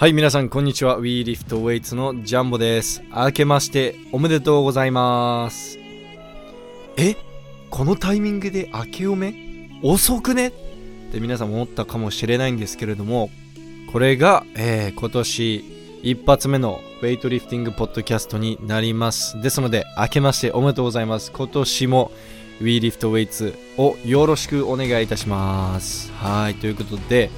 はい、皆さん、こんにちは。WeLiftWeights のジャンボです。明けましておめでとうございます。えこのタイミングで明けおめ？遅くね？って皆さん思ったかもしれないんですけれども、これが、えー今年一発目のウェイトリフティングポッドキャストになります。ですので、明けましておめでとうございます。今年も WeLiftWeights をよろしくお願いいたします。はい、ということで、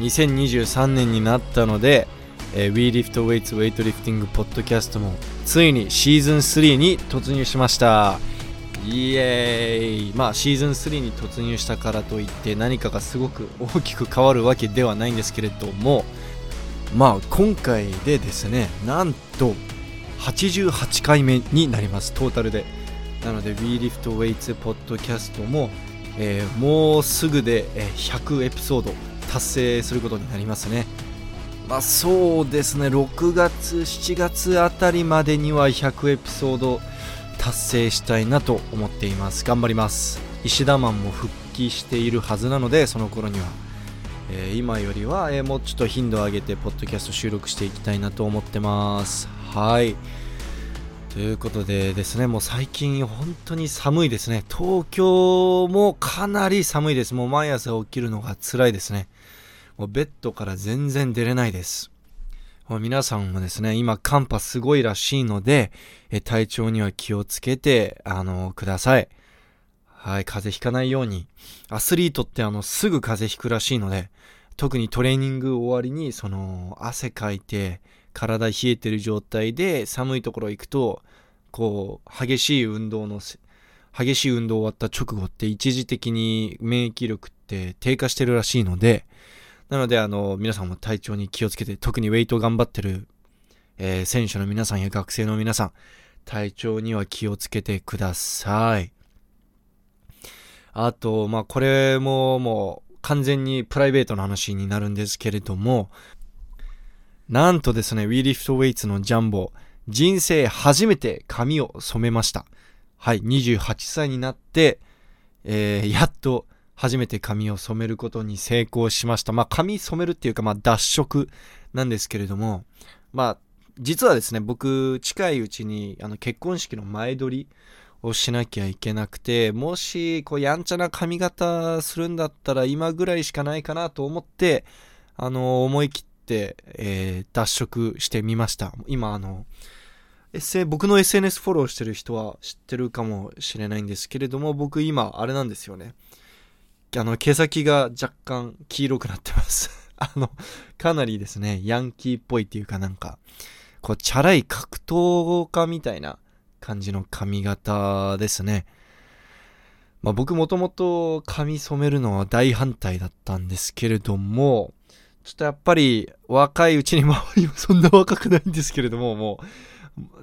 2023年になったので、えー、WeLiftWeights ウェイトリフティングポッドキャストもついにシーズン3に突入しました。イエーイ。まあシーズン3に突入したからといって何かがすごく大きく変わるわけではないんですけれどもまあ今回でですねなんと88回目になります。トータルで。なので WeLiftWeights ポッドキャストも、えーもうすぐで、100エピソード達成することになりますね。まあそうですね。6月7月あたりまでには100エピソード達成したいなと思っています。頑張ります。石田マンも復帰しているはずなのでその頃には、え今よりは、えもうちょっと頻度を上げてポッドキャスト収録していきたいなと思ってます。はい。ということでですね、もう最近本当に寒いですね。東京もかなり寒いです。もう毎朝起きるのが辛いですね。もうベッドから全然出れないです。もう皆さんもですね、今寒波すごいらしいので、え体調には気をつけて、あの、ください。はい、風邪ひかないように。アスリートってあの、すぐ風邪ひくらしいので、特にトレーニング終わりに、その、汗かいて、体冷えてる状態で寒いところ行くとこう激しい運動の激しい運動終わった直後って一時的に免疫力って低下してるらしいのでなのであの皆さんも体調に気をつけて特にウェイト頑張ってる、えー選手の皆さんや学生の皆さん体調には気をつけてくださいあとまあこれももう完全にプライベートの話になるんですけれどもなんとですね、WeLiftWeights のジャンボ、人生初めて髪を染めました。はい、28歳になって、えーやっと初めて髪を染めることに成功しました。まあ、髪染めるっていうか、まあ、脱色なんですけれども、まあ、実はですね、僕、近いうちに、あの、結婚式の前撮りをしなきゃいけなくて、もし、こう、やんちゃな髪型するんだったら、今ぐらいしかないかなと思って、あの、思い切って、えー脱色してみました。今、あの、S 僕の SNS フォローしてる人は知ってるかもしれないんですけれども、僕今、あれなんですよね。あの、毛先が若干黄色くなってます。あの、かなりですね、ヤンキーっぽいっていうかなんか、こう、チャラい格闘家みたいな感じの髪型ですね。まあ僕もともと髪染めるのは大反対だったんですけれども、ちょっとやっぱり若いうちに、まあ今そんな若くないんですけれども、もう、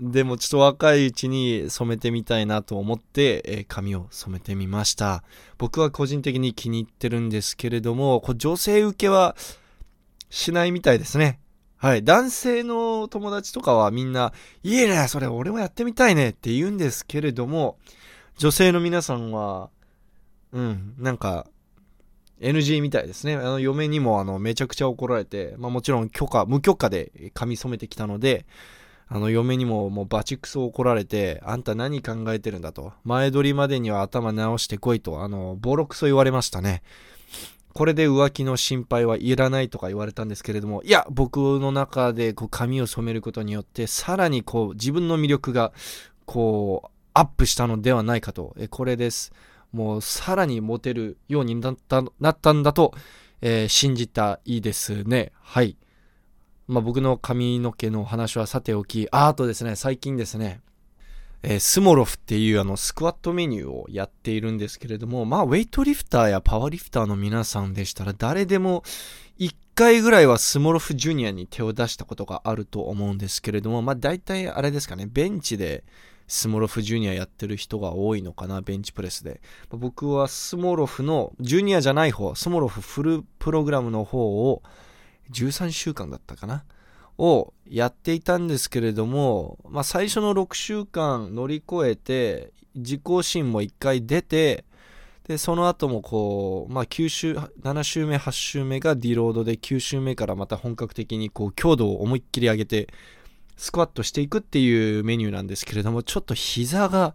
でもちょっと若いうちに染めてみたいなと思って、えー髪を染めてみました。僕は個人的に気に入ってるんですけれども、こ女性受けはしないみたいですね。はい。男性の友達とかはみんな、いいね、それ俺もやってみたいねって言うんですけれども、女性の皆さんは、うん、なんか、NG みたいですね。あの、嫁にもあの、めちゃくちゃ怒られて、まあもちろん許可、無許可で髪染めてきたので、あの、嫁にももうバチクソ怒られて、あんた何考えてるんだと。前撮りまでには頭直してこいと、あの、ボロクソ言われましたね。これで浮気の心配はいらないとか言われたんですけれども、いや、僕の中でこう髪を染めることによって、さらにこう自分の魅力がこうアップしたのではないかと。えこれです。もうさらにモテるようになったなったんだと、えー信じたいいですね。はい。まあ僕の髪の毛の話はさておき、あとですね、最近ですね、えースモロフっていうあのスクワットメニューをやっているんですけれども、まあウェイトリフターやパワーリフターの皆さんでしたら誰でも一回ぐらいはスモロフジュニアに手を出したことがあると思うんですけれども、まあ大体あれですかね、ベンチでスモロフジュニアやってる人が多いのかな、ベンチプレスで。僕はスモロフの、ジュニアじゃない方、スモロフフルプログラムの方を13週間だったかな？をやっていたんですけれども、まあ、最初の6週間乗り越えて自己心も1回出てで、その後もこう、まあ9周、7周目、8周目がディロードで、9周目からまた本格的にこう強度を思いっきり上げて、スクワットしていくっていうメニューなんですけれども、ちょっと膝が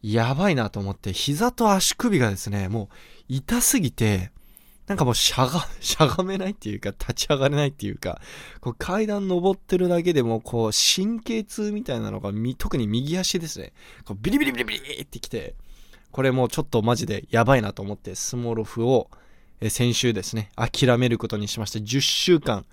やばいなと思って、膝と足首がですね、もう痛すぎて、なんかもうしゃが、しゃがめないっていうか、立ち上がれないっていうか、こう階段登ってるだけでも、こう神経痛みたいなのが、特に右足ですね、こうビリビリビリビリってきて、これもうちょっとマジでやばいなと思って、スモロフを、え先週ですね、諦めることにしまして、10週間、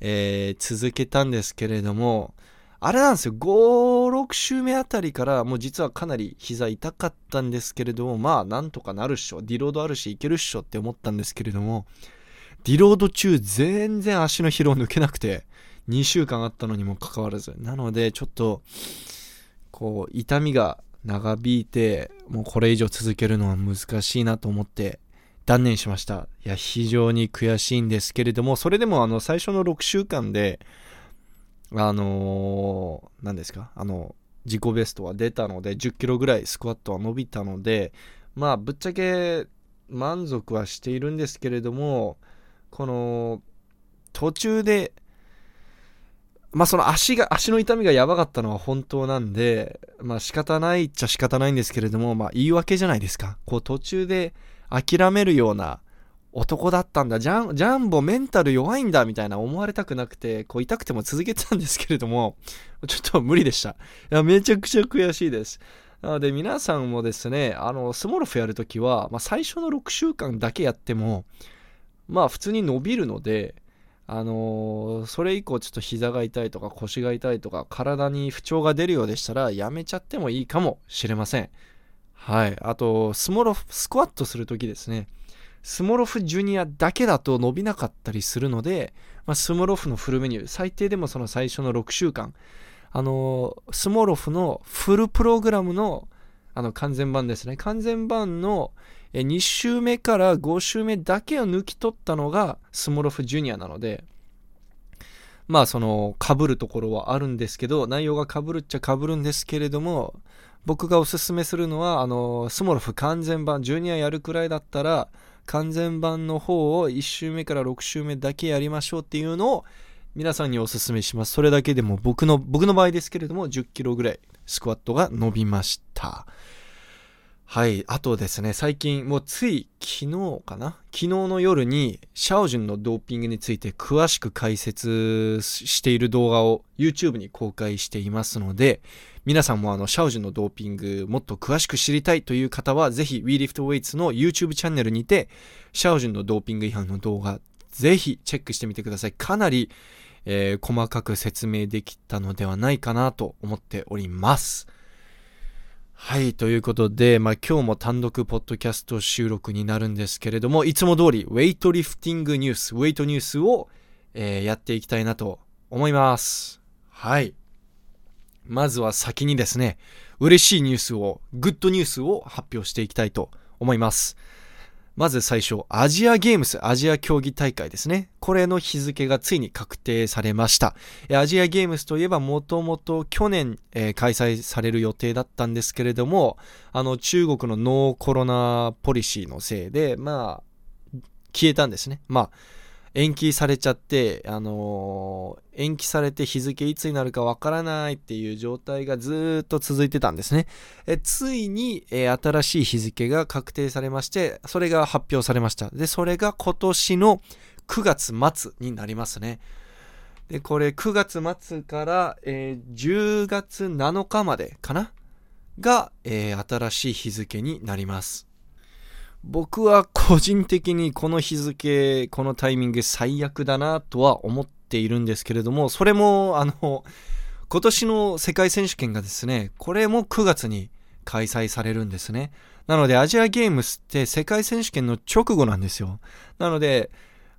えー、続けたんですけれども、あれなんですよ、5、6週目あたりからもう実はかなり膝痛かったんですけれども、まあなんとかなるっしょ、ディロードあるしいけるっしょって思ったんですけれども、ディロード中全然足の疲労抜けなくて、2週間あったのにもかかわらず。なのでちょっと、こう、痛みが長引いて、もうこれ以上続けるのは難しいなと思って断念しました。いや、非常に悔しいんですけれども、それでもあの最初の6週間で、あのー、何ですか？あの、自己ベストは出たので、10キロぐらいスクワットは伸びたので、まあ、ぶっちゃけ満足はしているんですけれども、この、途中で、まあその足が、足の痛みがやばかったのは本当なんで、まあ仕方ないっちゃ仕方ないんですけれども、まあ言い訳じゃないですか。こう途中で諦めるような男だったんだ、ジャン、ジャンボメンタル弱いんだ、みたいな思われたくなくて、こう痛くても続けてたんですけれども、ちょっと無理でした。いや、めちゃくちゃ悔しいです。なので皆さんもですね、あの、スモロフやるときは、まあ、最初の6週間だけやっても、まあ普通に伸びるので、あのー、それ以降ちょっと膝が痛いとか腰が痛いとか体に不調が出るようでしたらやめちゃってもいいかもしれません。はい。あと、スモロフ、スクワットするときですね。スモロフジュニアだけだと伸びなかったりするので、まあ、スモロフのフルメニュー、最低でもその最初の6週間、あのー、スモロフのフルプログラムのあの完全版ですね。完全版の2週目から5週目だけを抜き取ったのがスモロフジュニアなので、まあその被るところはあるんですけど、内容が被るっちゃ被るんですけれども、僕がおすすめするのは、あの、スモロフ完全版、ジュニアやるくらいだったら、完全版の方を1周目から6周目だけやりましょうっていうのを皆さんにお勧めします。それだけでも僕の、僕の場合ですけれども10キロぐらいスクワットが伸びました。はい。あとですね、最近、もうつい昨日かな？昨日の夜に、シャオジュンのドーピングについて詳しく解説している動画を YouTube に公開していますので、皆さんもあの、シャオジュンのドーピングもっと詳しく知りたいという方は、ぜひ WeLiftWeights の YouTube チャンネルにて、シャオジュンのドーピング違反の動画、ぜひチェックしてみてください。かなり、えー、細かく説明できたのではないかなと思っております。はい、ということで、まあ、今日も単独ポッドキャスト収録になるんですけれども、いつも通り、ウェイトリフティングニュース、ウェイトニュースを、えー、やっていきたいなと思います。はい。まずは先にですね、嬉しいニュースを、グッドニュースを発表していきたいと思います。まず最初、アジアゲームス、アジア競技大会ですね。これの日付がついに確定されました。アジアゲームスといえばもともと去年、えー、開催される予定だったんですけれども、あの中国のノーコロナポリシーのせいで、まあ、消えたんですね。まあ、延期されちゃって、あのー、延期されて日付いつになるかわからないっていう状態がずっと続いてたんですね。えついに、えー、新しい日付が確定されまして、それが発表されました。で、それが今年の9月末になりますね。で、これ9月末から、えー、10月7日までかな？が、え、新しい日付になります。僕は個人的にこの日付、このタイミング最悪だなとは思っているんですけれども、それも、あの、今年の世界選手権がですね、これも9月に開催されるんですね。なのでアジアゲームスって世界選手権の直後なんですよ。なので、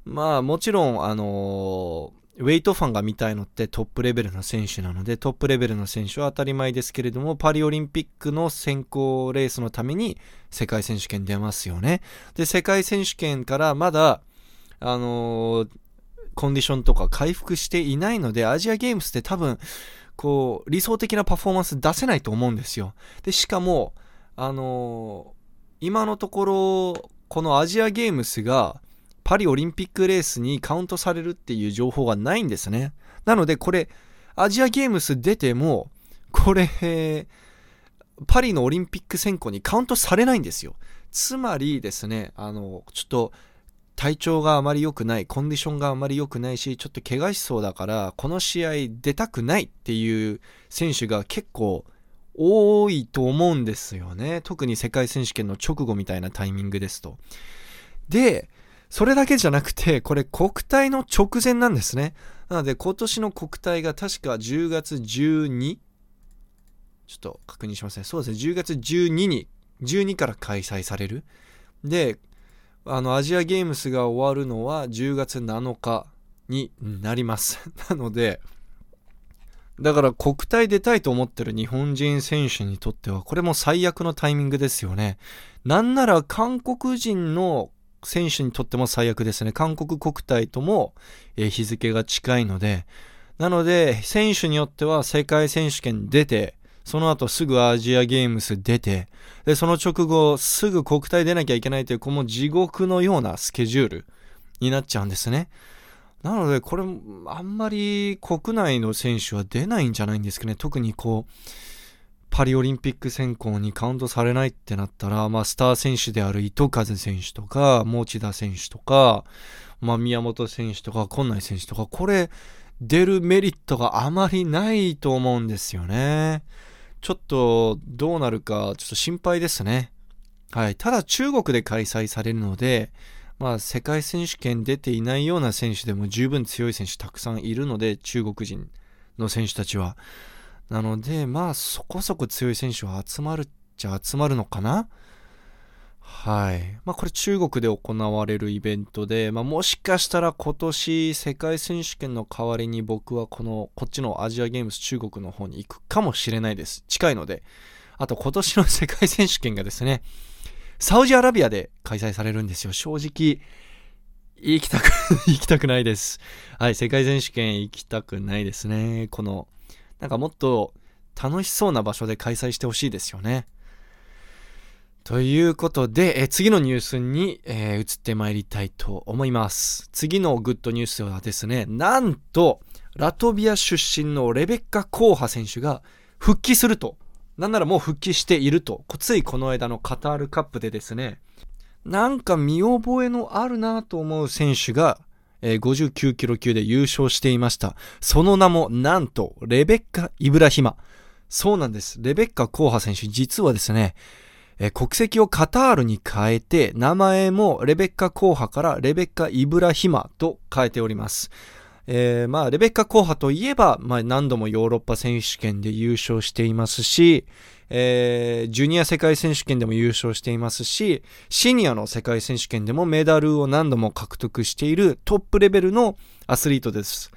まあもちろん、あのウェイトファンが見たいのってトップレベルの選手なので、トップレベルの選手は当たり前ですけれども、パリオリンピックの選考レースのために世界選手権出ますよね。で、世界選手権からまだ、あのー、コンディションとか回復していないので、アジアゲームスって多分、こう、理想的なパフォーマンス出せないと思うんですよ。で、しかも、あのー今のところ、このアジアゲームスがパリオリンピックレースにカウントされるっていう情報がないんですね。なのでこれ、アジアゲームス出ても、これ、パリのオリンピック選考にカウントされないんですよ。つまりですね、あの、ちょっと、体調があまり良くない、コンディションがあまり良くないし、ちょっと怪我しそうだから、この試合出たくないっていう選手が結構多いと思うんですよね。特に世界選手権の直後みたいなタイミングですと。で、それだけじゃなくて、これ国体の直前なんですね。なので今年の国体が確か10月 12? ちょっと確認しますね。そうですね。10月12に、12から開催される。で、あの、アジアゲームスが終わるのは10月7日になります。なので、だから国体出たいと思ってる日本人選手にとっては、これも最悪のタイミングですよね。なんなら韓国人の選手にとっても最悪ですね。韓国国体とも、え、日付が近いので、なので、選手によっては世界選手権出て、その後すぐアジアゲームス出て、で、その直後すぐ国体出なきゃいけないという、この地獄のようなスケジュールになっちゃうんですね。なので、これ、あんまり国内の選手は出ないんじゃないんですかね。特にこう、パリオリンピック選考にカウントされないってなったら、まあ、スター選手である糸数選手とか、持田選手とか、まあ、宮本選手とか、今内選手とか、これ、出るメリットがあまりないと思うんですよね。ちょっと、どうなるか、ちょっと心配ですね。はい。ただ、中国で開催されるので、まあ、世界選手権出ていないような選手でも十分強い選手たくさんいるので、中国人の選手たちは。なので、まあ、そこそこ強い選手は集まるっちゃ集まるのかな？はい。まあ、これ中国で行われるイベントで、まあ、もしかしたら今年世界選手権の代わりに僕はこの、こっちのアジアゲームス中国の方に行くかもしれないです。近いので。あと今年の世界選手権がですね、サウジアラビアで開催されるんですよ。正直、行きたく 行きたくないです。はい、世界選手権行きたくないですね。このなんかもっと楽しそうな場所で開催してほしいですよね。ということで、え次のニュースに、えー、移ってまいりたいと思います。次のグッドニュースはですね、なんと、ラトビア出身のレベッカ・コーハ選手が復帰すると。なんならもう復帰していると。ついこの間のカタールカップでですね、なんか見覚えのあるなと思う選手がえー、59キロ級で優勝していました。その名も、なんと、レベッカ・イブラヒマ。そうなんです。レベッカ・コーハ選手、実はですね、えー、国籍をカタールに変えて、名前もレベッカ・コーハからレベッカ・イブラヒマと変えております。えー、まあ、レベッカ・コーハといえば、まあ、何度もヨーロッパ選手権で優勝していますし、えー、ジュニア世界選手権でも優勝していますし、シニアの世界選手権でもメダルを何度も獲得しているトップレベルのアスリートです。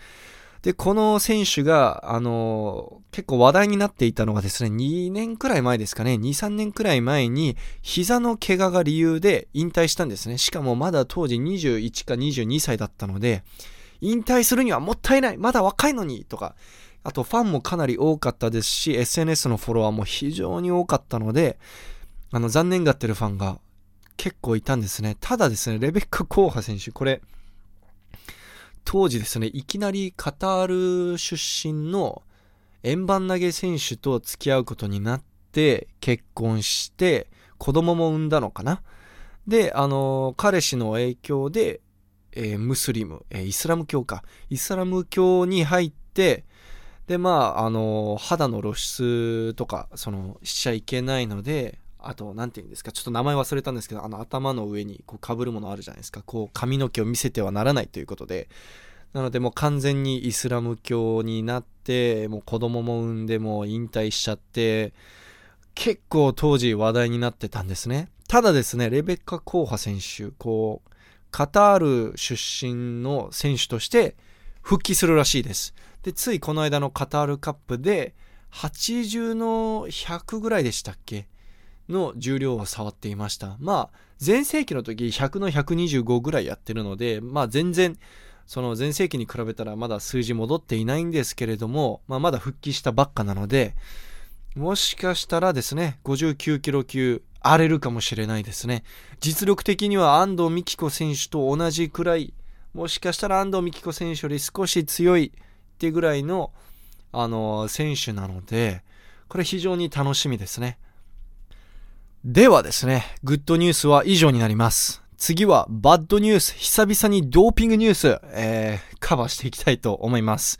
で、この選手が、あのー、結構話題になっていたのがですね、2年くらい前ですかね、2、3年くらい前に、膝の怪我が理由で引退したんですね。しかもまだ当時21か22歳だったので、引退するにはもったいないまだ若いのにとか、あとファンもかなり多かったですし、SNS のフォロワーも非常に多かったので、あの、残念がってるファンが結構いたんですね。ただですね、レベッカ・コーハ選手、これ、当時ですね、いきなりカタール出身の円盤投げ選手と付き合うことになって、結婚して、子供も産んだのかな。で、あの、彼氏の影響で、えー、ムスリム、えー、イスラム教か。イスラム教に入って、で、まあ、あの、肌の露出とか、その、しちゃいけないので、あと、なんて言うんですか、ちょっと名前忘れたんですけど、あの、頭の上に、こう、被るものあるじゃないですか。こう、髪の毛を見せてはならないということで、なので、もう完全にイスラム教になって、もう子供も産んで、もう引退しちゃって、結構当時話題になってたんですね。ただですね、レベッカ・コーハ選手、こう、カタール出身の選手として復帰するらしいです。で、ついこの間のカタールカップで、80の100ぐらいでしたっけ？の重量を触っていました。まあ、前世紀の時100の125ぐらいやってるので、まあ全然、その前世紀に比べたらまだ数字戻っていないんですけれども、まあまだ復帰したばっかなので、もしかしたらですね、59キロ級荒れるかもしれないですね。実力的には安藤美希子選手と同じくらい、もしかしたら安藤美希子選手より少し強いってぐらいの、あの、選手なので、これ非常に楽しみですね。ではですね、グッドニュースは以上になります。次はバッドニュース、久々にドーピングニュース、えー、カバーしていきたいと思います。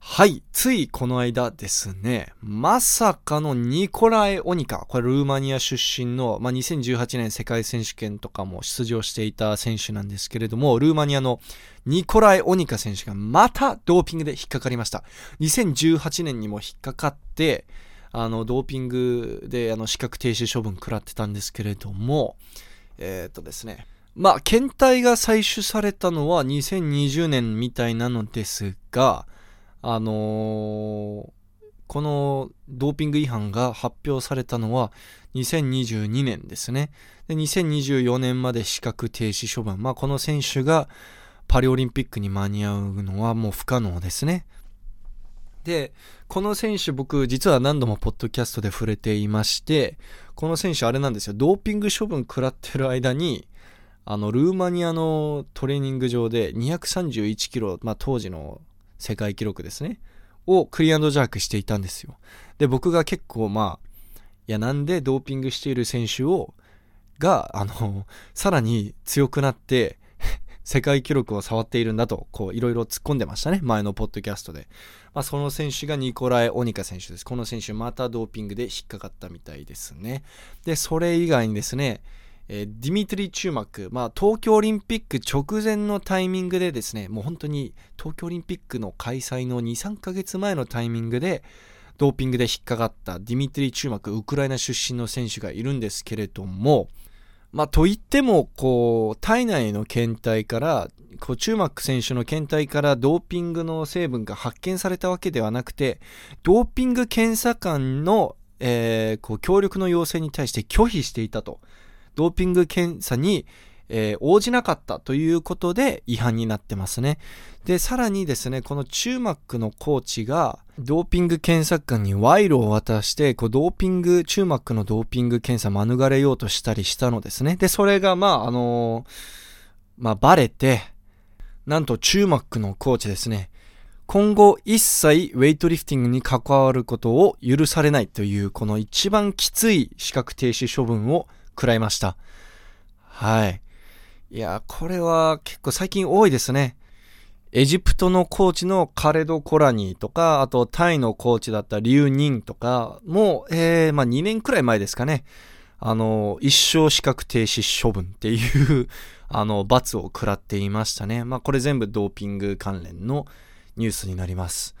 はい。ついこの間ですね、まさかのニコラエ・オニカ、これルーマニア出身の、まあ、2018年世界選手権とかも出場していた選手なんですけれども、ルーマニアのニコラエ・オニカ選手がまたドーピングで引っかかりました。2018年にも引っかかって、あの、ドーピングであの資格停止処分食らってたんですけれども、えー、っとですね、まあ、検体が採取されたのは2020年みたいなのですが、あのー、このドーピング違反が発表されたのは2022年ですね。で、2024年まで資格停止処分。まあ、この選手がパリオリンピックに間に合うのはもう不可能ですね。で、この選手僕実は何度もポッドキャストで触れていまして、この選手あれなんですよ。ドーピング処分食らってる間に、あの、ルーマニアのトレーニング場で231キロ、まあ当時の世界記録ですね。をクリアンドジャークしていたんですよ。で、僕が結構まあ、いやなんでドーピングしている選手を、が、あの、さらに強くなって、世界記録を触っているんだと、こう、いろいろ突っ込んでましたね。前のポッドキャストで。まあ、その選手がニコライ・オニカ選手です。この選手、またドーピングで引っかかったみたいですね。で、それ以外にですね、えー、ディミトリ・チューマック、まあ、東京オリンピック直前のタイミングでですね、もう本当に東京オリンピックの開催の2、3ヶ月前のタイミングで、ドーピングで引っかかったディミトリ・チューマック、ウクライナ出身の選手がいるんですけれども、まあ、といっても、こう、体内の検体から、こう、チューマック選手の検体からドーピングの成分が発見されたわけではなくて、ドーピング検査官の、えー、こう、協力の要請に対して拒否していたと。ドーピング検査に、えー、応じなかったということで違反になってますね。で、さらにですね、このチューマックのコーチが、ドーピング検査官に賄賂を渡して、こう、ドーピング、チューマックのドーピング検査免れようとしたりしたのですね。で、それが、まあ、あのー、まあ、バレて、なんとチューマックのコーチですね、今後一切ウェイトリフティングに関わることを許されないという、この一番きつい資格停止処分を食らいました。はい。いや、これは結構最近多いですね。エジプトのコーチのカレド・コラニーとか、あとタイのコーチだったリュウ・ニンとかも、えー、まあ2年くらい前ですかね。あの、一生資格停止処分っていう あの、罰を食らっていましたね。まあこれ全部ドーピング関連のニュースになります。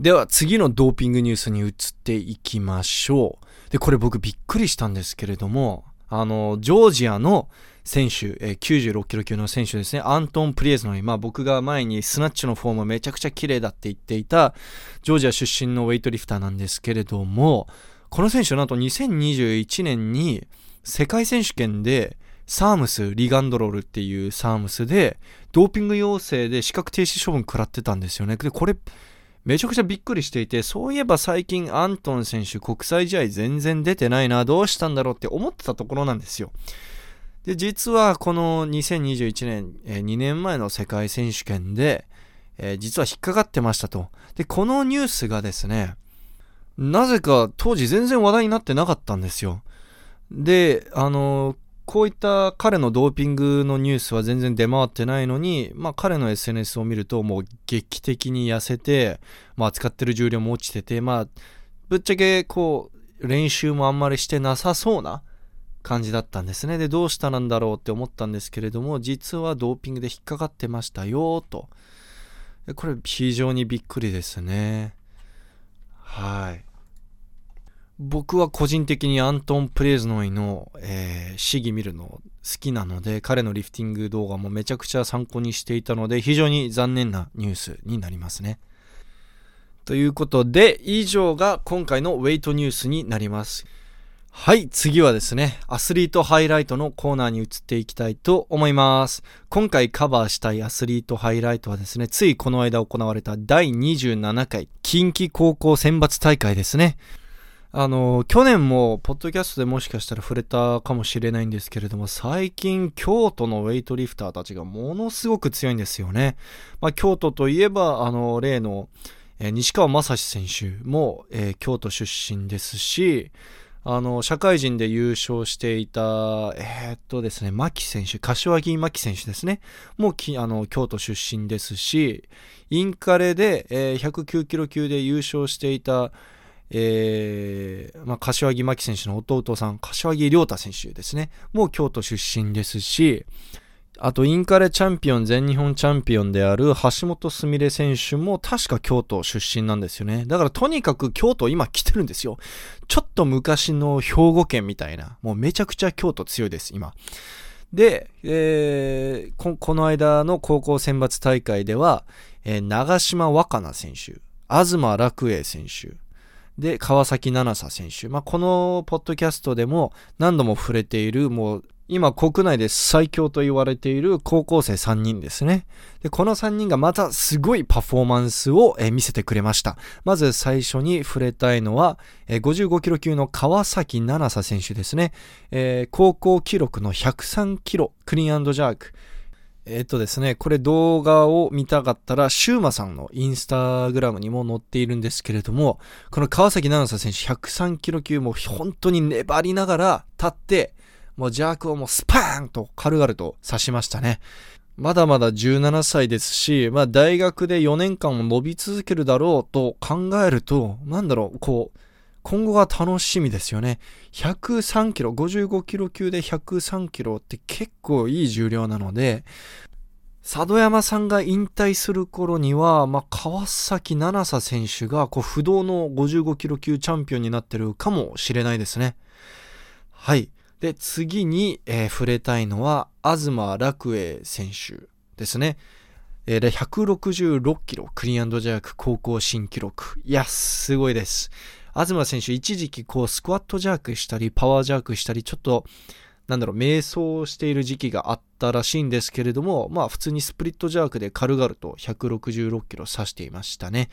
では次のドーピングニュースに移っていきましょう。で、これ僕びっくりしたんですけれども、あの、ジョージアの選手、えー、96キロ級の選手ですね、アントン・プリエズの、まあ僕が前にスナッチのフォームめちゃくちゃ綺麗だって言っていた、ジョージア出身のウェイトリフターなんですけれども、この選手なんと2021年に世界選手権でサームス、リガンドロールっていうサームスで、ドーピング要請で資格停止処分食らってたんですよね。で、これ、めちゃくちゃびっくりしていて、そういえば最近アントン選手国際試合全然出てないな、どうしたんだろうって思ってたところなんですよ。で、実はこの2021年、えー、2年前の世界選手権で、えー、実は引っかかってましたと。で、このニュースがですね、なぜか当時全然話題になってなかったんですよ。で、あのこういった彼のドーピングのニュースは全然出回ってないのに、まあ彼の SNS を見るともう劇的に痩せて、まあ使ってる重量も落ちてて、まあぶっちゃけこう練習もあんまりしてなさそうな感じだったんですね。で、どうしたなんだろうって思ったんですけれども、実はドーピングで引っかかってましたよと。これ非常にびっくりですね。はい。僕は個人的にアントン・プレーズノイの、えー、試技見るの好きなので、彼のリフティング動画もめちゃくちゃ参考にしていたので、非常に残念なニュースになりますね。ということで、以上が今回のウェイトニュースになります。はい、次はですね、アスリートハイライトのコーナーに移っていきたいと思います。今回カバーしたいアスリートハイライトはですね、ついこの間行われた第27回近畿高校選抜大会ですね。あの、去年も、ポッドキャストでもしかしたら触れたかもしれないんですけれども、最近、京都のウェイトリフターたちがものすごく強いんですよね。まあ、京都といえば、あの、例の、えー、西川正史選手も、えー、京都出身ですし、あの、社会人で優勝していた、えー、っとですね、牧選手、柏木牧選手ですね。もうき、あの、京都出身ですし、インカレで、えー、109キロ級で優勝していた、えー、まあ、柏木真希選手の弟さん、柏木亮太選手ですね。もう京都出身ですし、あと、インカレチャンピオン、全日本チャンピオンである橋本すみれ選手も確か京都出身なんですよね。だからとにかく京都今来てるんですよ。ちょっと昔の兵庫県みたいな、もうめちゃくちゃ京都強いです、今。で、えー、ここの間の高校選抜大会では、えー、長島若菜選手、東楽栄選手、で、川崎七沙選手。まあ、このポッドキャストでも何度も触れている、もう、今国内で最強と言われている高校生3人ですね。で、この3人がまたすごいパフォーマンスを、見せてくれました。まず最初に触れたいのは、え55キロ級の川崎七沙選手ですね。えー、高校記録の103キロクリーンジャーク。えっとですね、これ動画を見たかったら、シューマさんのインスタグラムにも載っているんですけれども、この川崎奈々選手103キロ級も本当に粘りながら立って、もうジャークをもうスパーンと軽々と刺しましたね。まだまだ17歳ですし、まあ大学で4年間も伸び続けるだろうと考えると、なんだろう、こう、今後が楽しみですよね。103キロ、55キロ級で103キロって結構いい重量なので、佐渡山さんが引退する頃には、まあ、川崎七沙選手がこう不動の55キロ級チャンピオンになってるかもしれないですね。はい。で、次に、えー、触れたいのは、東楽栄選手ですね。えー、166キロ、クリーンジャーク高校新記録。いや、すごいです。東選手一時期こうスクワットジャークしたりパワージャークしたりちょっとなんだろう瞑想している時期があったらしいんですけれどもまあ普通にスプリットジャークで軽々と166キロ指していましたね。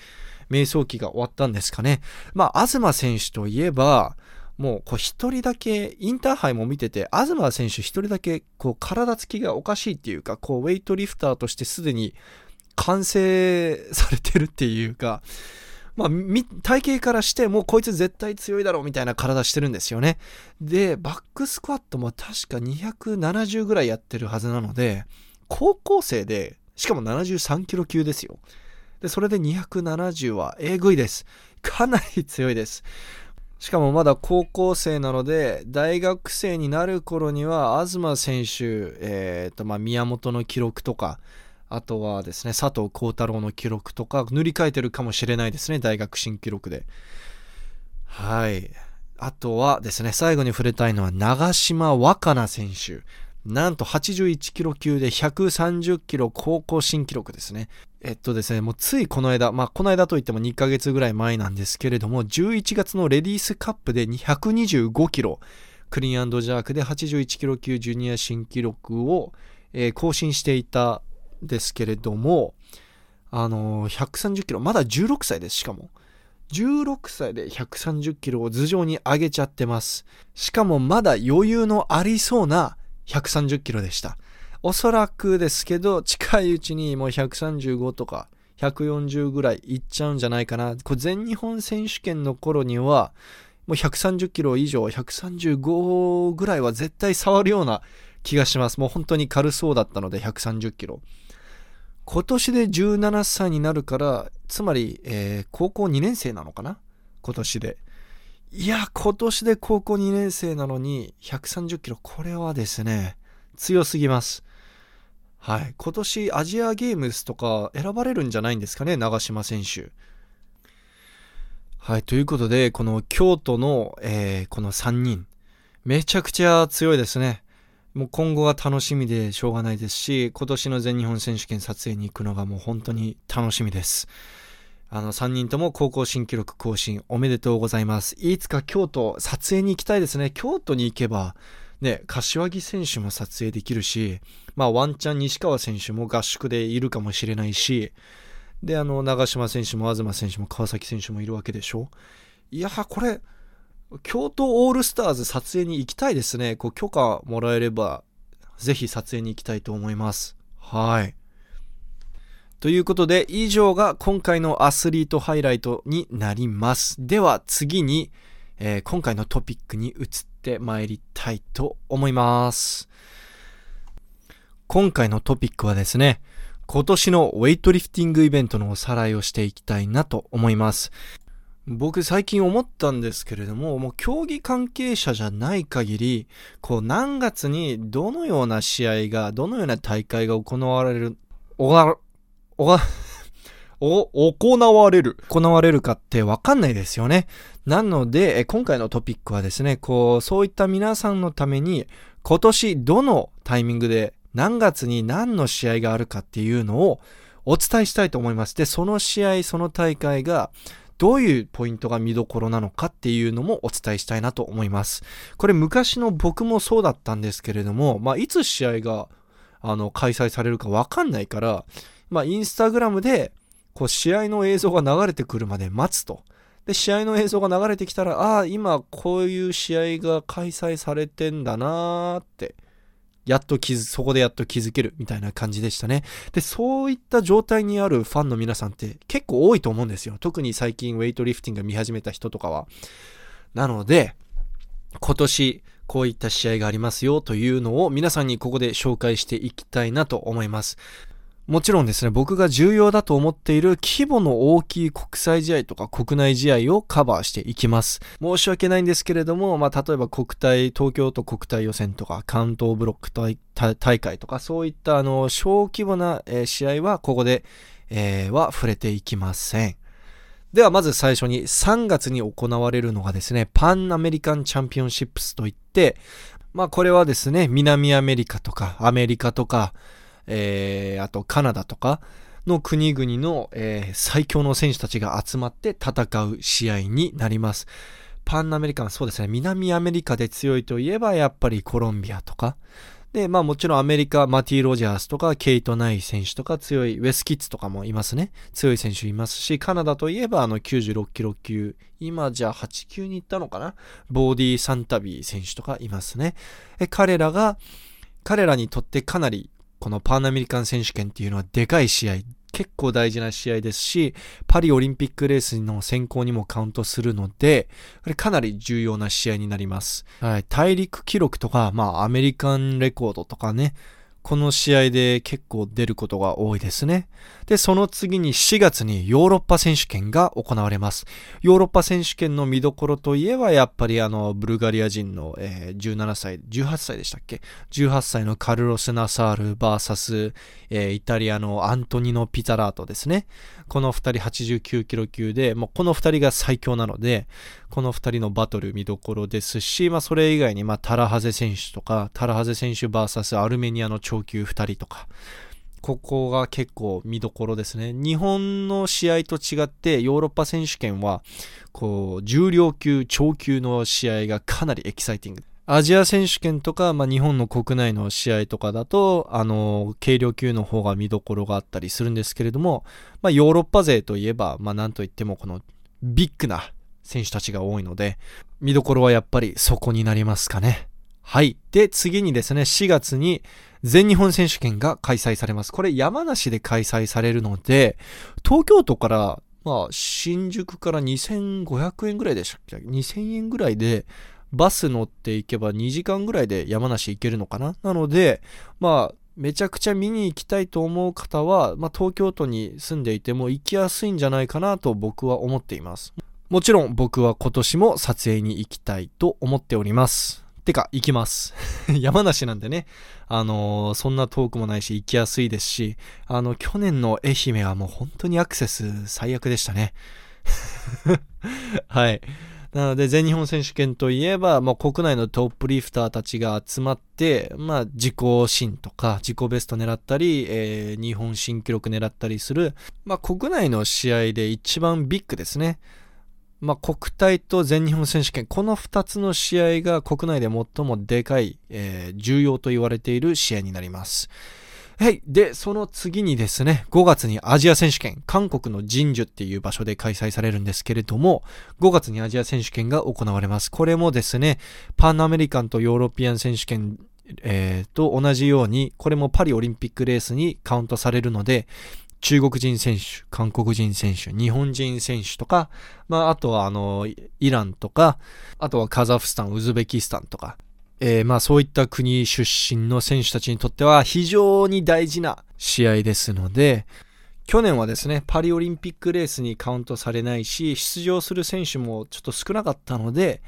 瞑想期が終わったんですかね。まあ東選手といえばもうこう一人だけインターハイも見てて東選手一人だけこう体つきがおかしいっていうかこうウェイトリフターとしてすでに完成されてるっていうかまあ、体型からしてもうこいつ絶対強いだろうみたいな体してるんですよね。で、バックスクワットも確か270ぐらいやってるはずなので、高校生で、しかも73キロ級ですよ。で、それで270はえぐいです。かなり強いです。しかもまだ高校生なので、大学生になる頃には、東選手、えっ、ー、と、まあ、宮本の記録とか、あとはですね、佐藤幸太郎の記録とか塗り替えてるかもしれないですね、大学新記録で。はい。あとはですね、最後に触れたいのは長島若菜選手。なんと81キロ級で130キロ高校新記録ですね。えっとですね、もうついこの間、まあこの間といっても2ヶ月ぐらい前なんですけれども、11月のレディースカップで125キロ、クリーンジャークで81キロ級ジュニア新記録を、えー、更新していたですけれども、あのー、130キロ、まだ16歳です、しかも。16歳で130キロを頭上に上げちゃってます。しかもまだ余裕のありそうな130キロでした。おそらくですけど、近いうちにもう135とか140ぐらいいっちゃうんじゃないかな。こ全日本選手権の頃には、もう130キロ以上、135ぐらいは絶対触るような気がします。もう本当に軽そうだったので、130キロ。今年で17歳になるから、つまり、えー、高校2年生なのかな？今年で。いや、今年で高校2年生なのに、130キロ、これはですね、強すぎます。はい。今年アジアゲームスとか選ばれるんじゃないんですかね、長島選手。はい。ということで、この京都の、えー、この3人、めちゃくちゃ強いですね。もう今後が楽しみでしょうがないですし、今年の全日本選手権撮影に行くのがもう本当に楽しみです。あの、3人とも高校新記録更新おめでとうございます。いつか京都撮影に行きたいですね。京都に行けば、ね、柏木選手も撮影できるし、まあワンチャン西川選手も合宿でいるかもしれないし、で、あの、長島選手も東選手も川崎選手もいるわけでしょいやこれ、京都オールスターズ撮影に行きたいですね。こう許可もらえれば、ぜひ撮影に行きたいと思います。はい。ということで、以上が今回のアスリートハイライトになります。では次に、えー、今回のトピックに移って参りたいと思います。今回のトピックはですね、今年のウェイトリフティングイベントのおさらいをしていきたいなと思います。僕最近思ったんですけれども、もう競技関係者じゃない限り、こう何月にどのような試合が、どのような大会が行われる、おが、おが、お、行われる。行われるかってわかんないですよね。なので、今回のトピックはですね、こう、そういった皆さんのために、今年どのタイミングで何月に何の試合があるかっていうのをお伝えしたいと思います。で、その試合、その大会がどういうポイントが見どころなのかっていうのもお伝えしたいなと思います。これ昔の僕もそうだったんですけれども、まあ、いつ試合が、あの、開催されるかわかんないから、まあ、インスタグラムで、こう、試合の映像が流れてくるまで待つと。で、試合の映像が流れてきたら、ああ、今こういう試合が開催されてんだなーって、やっと気づ、そこでやっと気づけるみたいな感じでしたね。で、そういった状態にあるファンの皆さんって結構多いと思うんですよ。特に最近ウェイトリフティング見始めた人とかは。なので、今年こういった試合がありますよというのを皆さんにここで紹介していきたいなと思います。もちろんですね、僕が重要だと思っている規模の大きい国際試合とか国内試合をカバーしていきます。申し訳ないんですけれども、まあ、例えば国体、東京都国体予選とか関東ブロック大会とか、そういったあの、小規模な、試合はここで、えー、は触れていきません。ではまず最初に3月に行われるのがですね、パンアメリカンチャンピオンシップスといって、まあこれはですね、南アメリカとかアメリカとか、えー、あとカナダとかの国々の、えー、最強の選手たちが集まって戦う試合になります。パンアメリカン、そうですね、南アメリカで強いといえばやっぱりコロンビアとか、で、まあもちろんアメリカ、マティ・ロジャースとか、ケイト・ナイ選手とか強い、ウェス・キッズとかもいますね。強い選手いますし、カナダといえばあの96キロ級、今じゃあ8級に行ったのかな？ボーディ・サンタビー選手とかいますね。え彼らが、彼らにとってかなりこのパンアメリカン選手権っていうのはでかい試合、結構大事な試合ですし、パリオリンピックレースの選考にもカウントするので、これかなり重要な試合になります。はい、大陸記録とか、まあアメリカンレコードとかね、この試合で結構出ることが多いですね。で、その次に4月にヨーロッパ選手権が行われます。ヨーロッパ選手権の見どころといえば、やっぱりあの、ブルガリア人の、えー、17歳、18歳でしたっけ ?18 歳のカルロス・ナサール VS、えー、イタリアのアントニノ・ピザラートですね。この2人89キロ級で、もうこの2人が最強なので、この2人のバトル見どころですし、まあそれ以外に、まあタラハゼ選手とか、タラハゼ選手 VS アルメニアの超級2人とか、ここが結構見どころですね。日本の試合と違ってヨーロッパ選手権は、こう、重量級、超級の試合がかなりエキサイティング。アジア選手権とか、まあ、日本の国内の試合とかだと、あの、軽量級の方が見どころがあったりするんですけれども、まあ、ヨーロッパ勢といえば、まあ、なんといってもこのビッグな選手たちが多いので、見どころはやっぱりそこになりますかね。はい。で、次にですね、4月に全日本選手権が開催されます。これ山梨で開催されるので、東京都から、まあ、新宿から2500円ぐらいでしたっけ ?2000 円ぐらいで、バス乗っていけば2時間ぐらいで山梨行けるのかな？なので、まあ、めちゃくちゃ見に行きたいと思う方は、まあ、東京都に住んでいても行きやすいんじゃないかなと僕は思っています。もちろん僕は今年も撮影に行きたいと思っております。てか、行きます。山梨なんでね、あのー、そんな遠くもないし行きやすいですし、あの、去年の愛媛はもう本当にアクセス最悪でしたね。はい。なので、全日本選手権といえば、まあ、国内のトップリフターたちが集まって、まあ、自己新とか、自己ベスト狙ったり、えー、日本新記録狙ったりする、まあ、国内の試合で一番ビッグですね。まあ、国体と全日本選手権、この2つの試合が国内で最もでかい、えー、重要と言われている試合になります。はい。で、その次にですね、5月にアジア選手権、韓国のジンジュっていう場所で開催されるんですけれども、5月にアジア選手権が行われます。これもですね、パンアメリカンとヨーロピアン選手権、えー、と同じように、これもパリオリンピックレースにカウントされるので、中国人選手、韓国人選手、日本人選手とか、まあ、あとはあの、イランとか、あとはカザフスタン、ウズベキスタンとか、えー、まあそういった国出身の選手たちにとっては非常に大事な試合ですので、去年はですね、パリオリンピックレースにカウントされないし、出場する選手もちょっと少なかったので、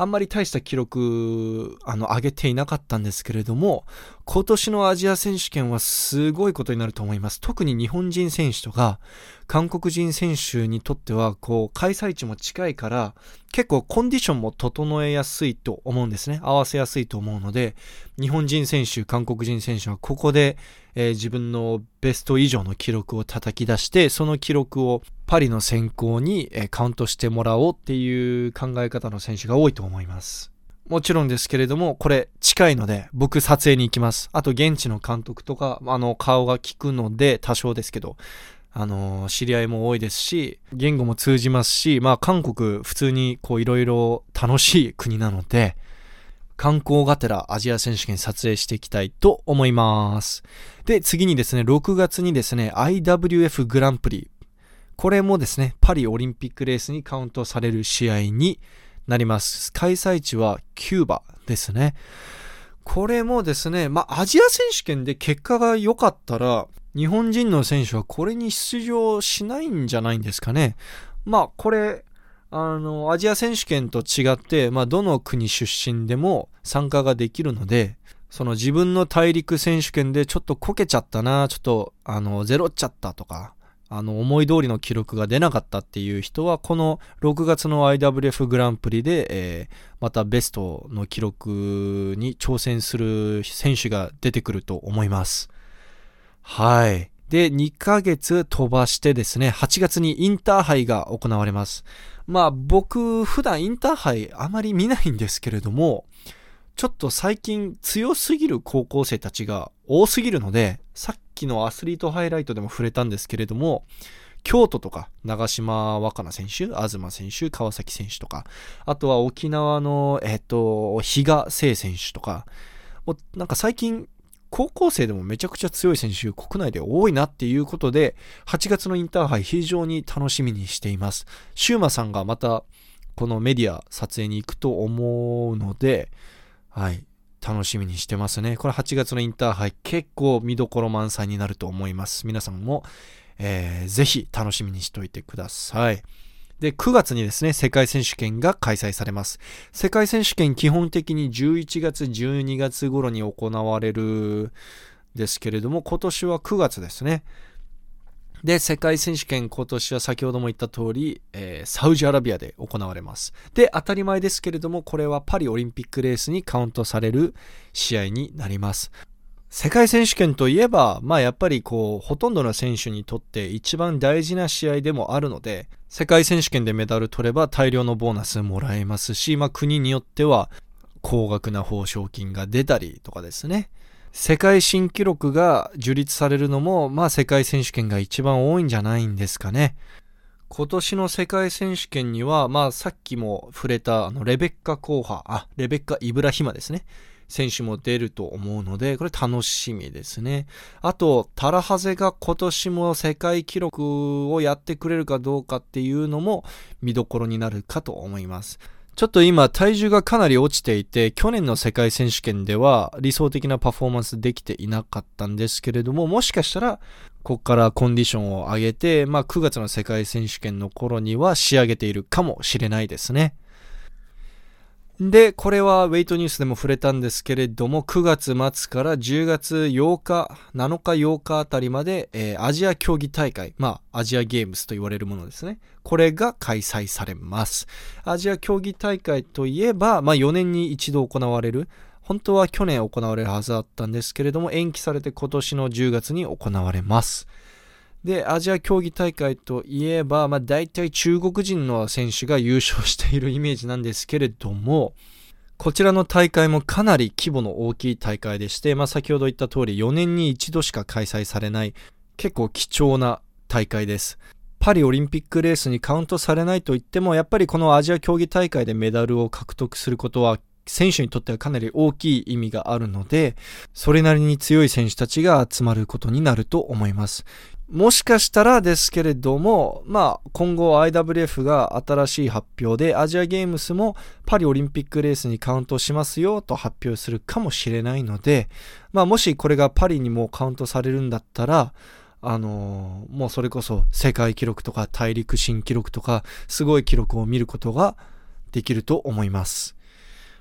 あんまり大した記録、あの、上げていなかったんですけれども、今年のアジア選手権はすごいことになると思います。特に日本人選手とか、韓国人選手にとっては、こう、開催地も近いから、結構コンディションも整えやすいと思うんですね。合わせやすいと思うので、日本人選手、韓国人選手はここで、えー、自分のベスト以上の記録を叩き出して、その記録をパリの選考に、えー、カウントしてもらおうっていう考え方の選手が多いと思います。もちろんですけれども、これ近いので、僕撮影に行きます。あと現地の監督とか、あの、顔が効くので、多少ですけど、あの知り合いも多いですし、言語も通じますし、まあ韓国普通にこういろいろ楽しい国なので、観光がてらアジア選手権撮影していきたいと思います。で、次にですね、6月にですね、IWF グランプリ。これもですね、パリオリンピックレースにカウントされる試合になります。開催地はキューバですね。これもですね、まあ、アジア選手権で結果が良かったら、日本人の選手はこれに出場しないんじゃないんですかね。まあ、これ、あの、アジア選手権と違って、まあ、どの国出身でも参加ができるので、その自分の大陸選手権でちょっとこけちゃったな、ちょっと、あの、ゼロっちゃったとか、あの、思い通りの記録が出なかったっていう人は、この6月の IWF グランプリで、えー、またベストの記録に挑戦する選手が出てくると思います。はい。で、2ヶ月飛ばしてですね、8月にインターハイが行われます。まあ僕、普段インターハイあまり見ないんですけれども、ちょっと最近強すぎる高校生たちが多すぎるので、さっきのアスリートハイライトでも触れたんですけれども、京都とか、長島若菜選手、東選手、川崎選手とか、あとは沖縄の、えっ、と、比嘉聖選手とか、もうなんか最近高校生でもめちゃくちゃ強い選手国内で多いなっていうことで、8月のインターハイ非常に楽しみにしています。シューマさんがまたこのメディア撮影に行くと思うので、はい、楽しみにしてますね。これ8月のインターハイ結構見どころ満載になると思います。皆さんも、えー、ぜひ楽しみにしといてください。で、9月にですね、世界選手権が開催されます。世界選手権基本的に11月、12月頃に行われるですけれども、今年は9月ですね。で、世界選手権今年は先ほども言った通り、えー、サウジアラビアで行われます。で、当たり前ですけれども、これはパリオリンピックレースにカウントされる試合になります。世界選手権といえば、まあやっぱりこう、ほとんどの選手にとって一番大事な試合でもあるので、世界選手権でメダル取れば大量のボーナスもらえますし、まあ国によっては高額な報奨金が出たりとかですね。世界新記録が樹立されるのも、まあ世界選手権が一番多いんじゃないんですかね。今年の世界選手権には、まあさっきも触れたあのレベッカ・コーハ、あ、レベッカ・イブラヒマですね。選手も出ると思うので、これ楽しみですね。あと、タラハゼが今年も世界記録をやってくれるかどうかっていうのも見どころになるかと思います。ちょっと今体重がかなり落ちていて、去年の世界選手権では理想的なパフォーマンスできていなかったんですけれども、もしかしたら、ここからコンディションを上げて、まあ9月の世界選手権の頃には仕上げているかもしれないですね。で、これはウェイトニュースでも触れたんですけれども、9月末から10月8日、7日8日あたりまで、えー、アジア競技大会、まあ、アジアゲームスと言われるものですね。これが開催されます。アジア競技大会といえば、まあ、4年に一度行われる、本当は去年行われるはずだったんですけれども、延期されて今年の10月に行われます。で、アジア競技大会といえば、まあ大体中国人の選手が優勝しているイメージなんですけれども、こちらの大会もかなり規模の大きい大会でして、まあ、先ほど言った通り4年に一度しか開催されない結構貴重な大会です。パリオリンピックレースにカウントされないと言っても、やっぱりこのアジア競技大会でメダルを獲得することは選手にとってはかなり大きい意味があるので、それなりに強い選手たちが集まることになると思います。もしかしたらですけれども、まあ、今後 IWF が新しい発表でアジアゲームスもパリオリンピックレースにカウントしますよと発表するかもしれないので、まあ、もしこれがパリにもカウントされるんだったら、あのー、もうそれこそ世界記録とか大陸新記録とかすごい記録を見ることができると思います。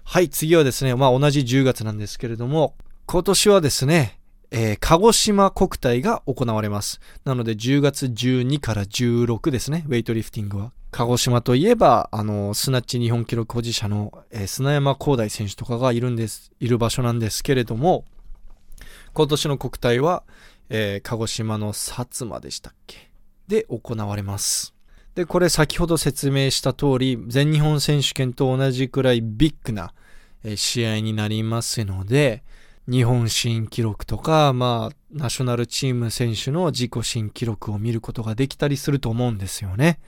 はい、次はですね、まあ同じ10月なんですけれども、今年はですね、えー、鹿児島国体が行われます。なので10月12から16ですね、ウェイトリフティングは。鹿児島といえば、あの、スナッチ日本記録保持者の、えー、砂山光大選手とかがいるんです、いる場所なんですけれども、今年の国体は、えー、鹿児島の薩摩でしたっけ？で行われます。で、これ先ほど説明した通り、全日本選手権と同じくらいビッグな、えー、試合になりますので、日本新記録とか、まあ、ナショナルチーム選手の自己新記録を見ることができたりすると思うんですよね。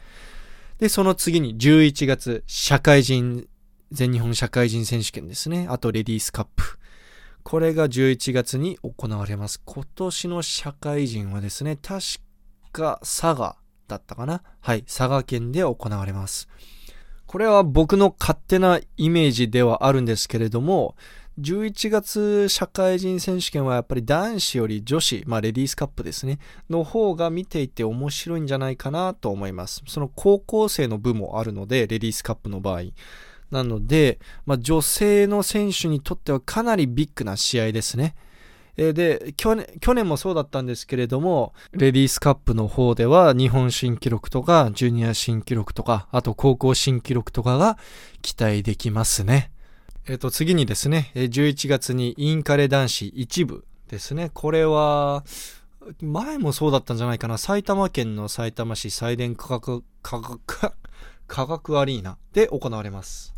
で、その次に11月、社会人、全日本社会人選手権ですね。あと、レディースカップ。これが11月に行われます。今年の社会人はですね、確か佐賀だったかなはい、佐賀県で行われます。これは僕の勝手なイメージではあるんですけれども、11月社会人選手権はやっぱり男子より女子、まあレディースカップですね、の方が見ていて面白いんじゃないかなと思います。その高校生の部もあるので、レディースカップの場合。なので、まあ、女性の選手にとってはかなりビッグな試合ですね。で去年、去年もそうだったんですけれども、レディースカップの方では日本新記録とか、ジュニア新記録とか、あと高校新記録とかが期待できますね。えっ、と、次にですね、11月にインカレ男子一部ですね。これは、前もそうだったんじゃないかな。埼玉県の埼玉市祭電科学、科学、科学アリーナで行われます。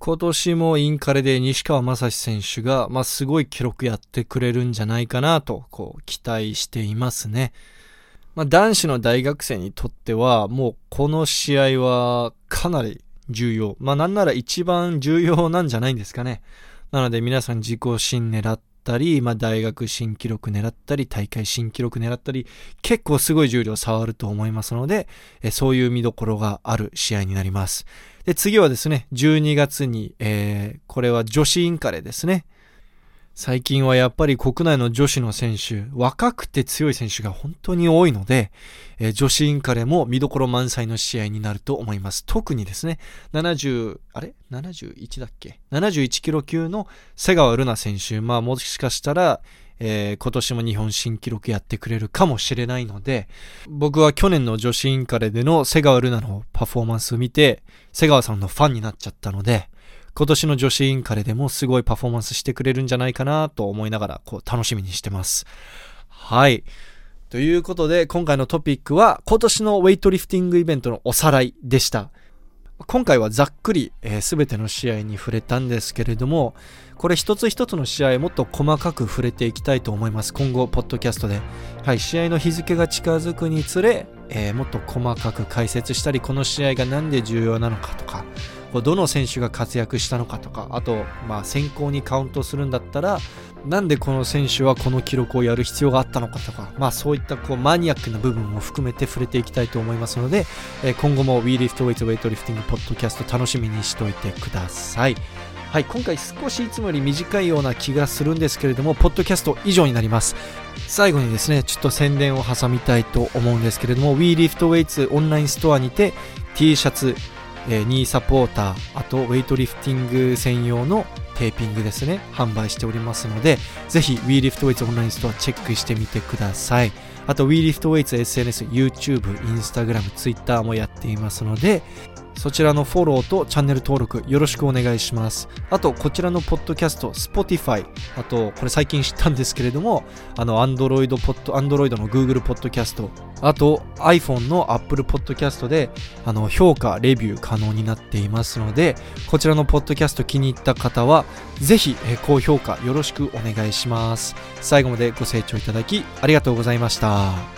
今年もインカレで西川正史選手が、まあ、すごい記録やってくれるんじゃないかなと、こう、期待していますね。まあ、男子の大学生にとっては、もうこの試合はかなり重要。まあなんなら一番重要なんじゃないんですかね。なので皆さん自己新狙ったり、まあ大学新記録狙ったり、大会新記録狙ったり、結構すごい重量触ると思いますので、えそういう見どころがある試合になります。で、次はですね、12月に、えー、これは女子インカレですね。最近はやっぱり国内の女子の選手、若くて強い選手が本当に多いので、えー、女子インカレも見どころ満載の試合になると思います。特にですね、70、あれ ?71 だっけ ?71 キロ級の瀬川ルナ選手、まあもしかしたら、えー、今年も日本新記録やってくれるかもしれないので、僕は去年の女子インカレでの瀬川ルナのパフォーマンスを見て、瀬川さんのファンになっちゃったので、今年の女子インカレでもすごいパフォーマンスしてくれるんじゃないかなと思いながら、こう、楽しみにしてます。はい。ということで、今回のトピックは、今年のウェイトリフティングイベントのおさらいでした。今回はざっくり、えー、全ての試合に触れたんですけれども、これ一つ一つの試合もっと細かく触れていきたいと思います。今後、ポッドキャストで。はい、試合の日付が近づくにつれ、えー、もっと細かく解説したり、この試合が何で重要なのかとか、どの選手が活躍したのかとかあと、まあ、先行にカウントするんだったらなんでこの選手はこの記録をやる必要があったのかとか、まあ、そういったこうマニアックな部分も含めて触れていきたいと思いますので、え、今後も WeLiftWeights Weightlifting ポッドキャスト楽しみにしておいてください。はい、今回少しいつもより短いような気がするんですけれども、ポッドキャスト以上になります。最後にですね、ちょっと宣伝を挟みたいと思うんですけれども、WeLiftWeights オンラインストアにて T シャツ、えー、ニーサポーター、あとウェイトリフティング専用のテーピングですね、販売しておりますので、ぜひ WeLiftWeights オンラインストアチェックしてみてください。あと WeLiftWeights SNS、YouTube、Instagram、Twitter もやっていますので、そちらのフォローとチャンネル登録よろしくお願いします。あとこちらのポッドキャスト Spotify あとこれ最近知ったんですけれどもあの Android ポッド Android の Google ポッドキャストあと iPhone の Apple ポッドキャストであの評価レビュー可能になっていますのでこちらのポッドキャスト気に入った方はぜひ高評価よろしくお願いします。最後までご清聴いただきありがとうございました。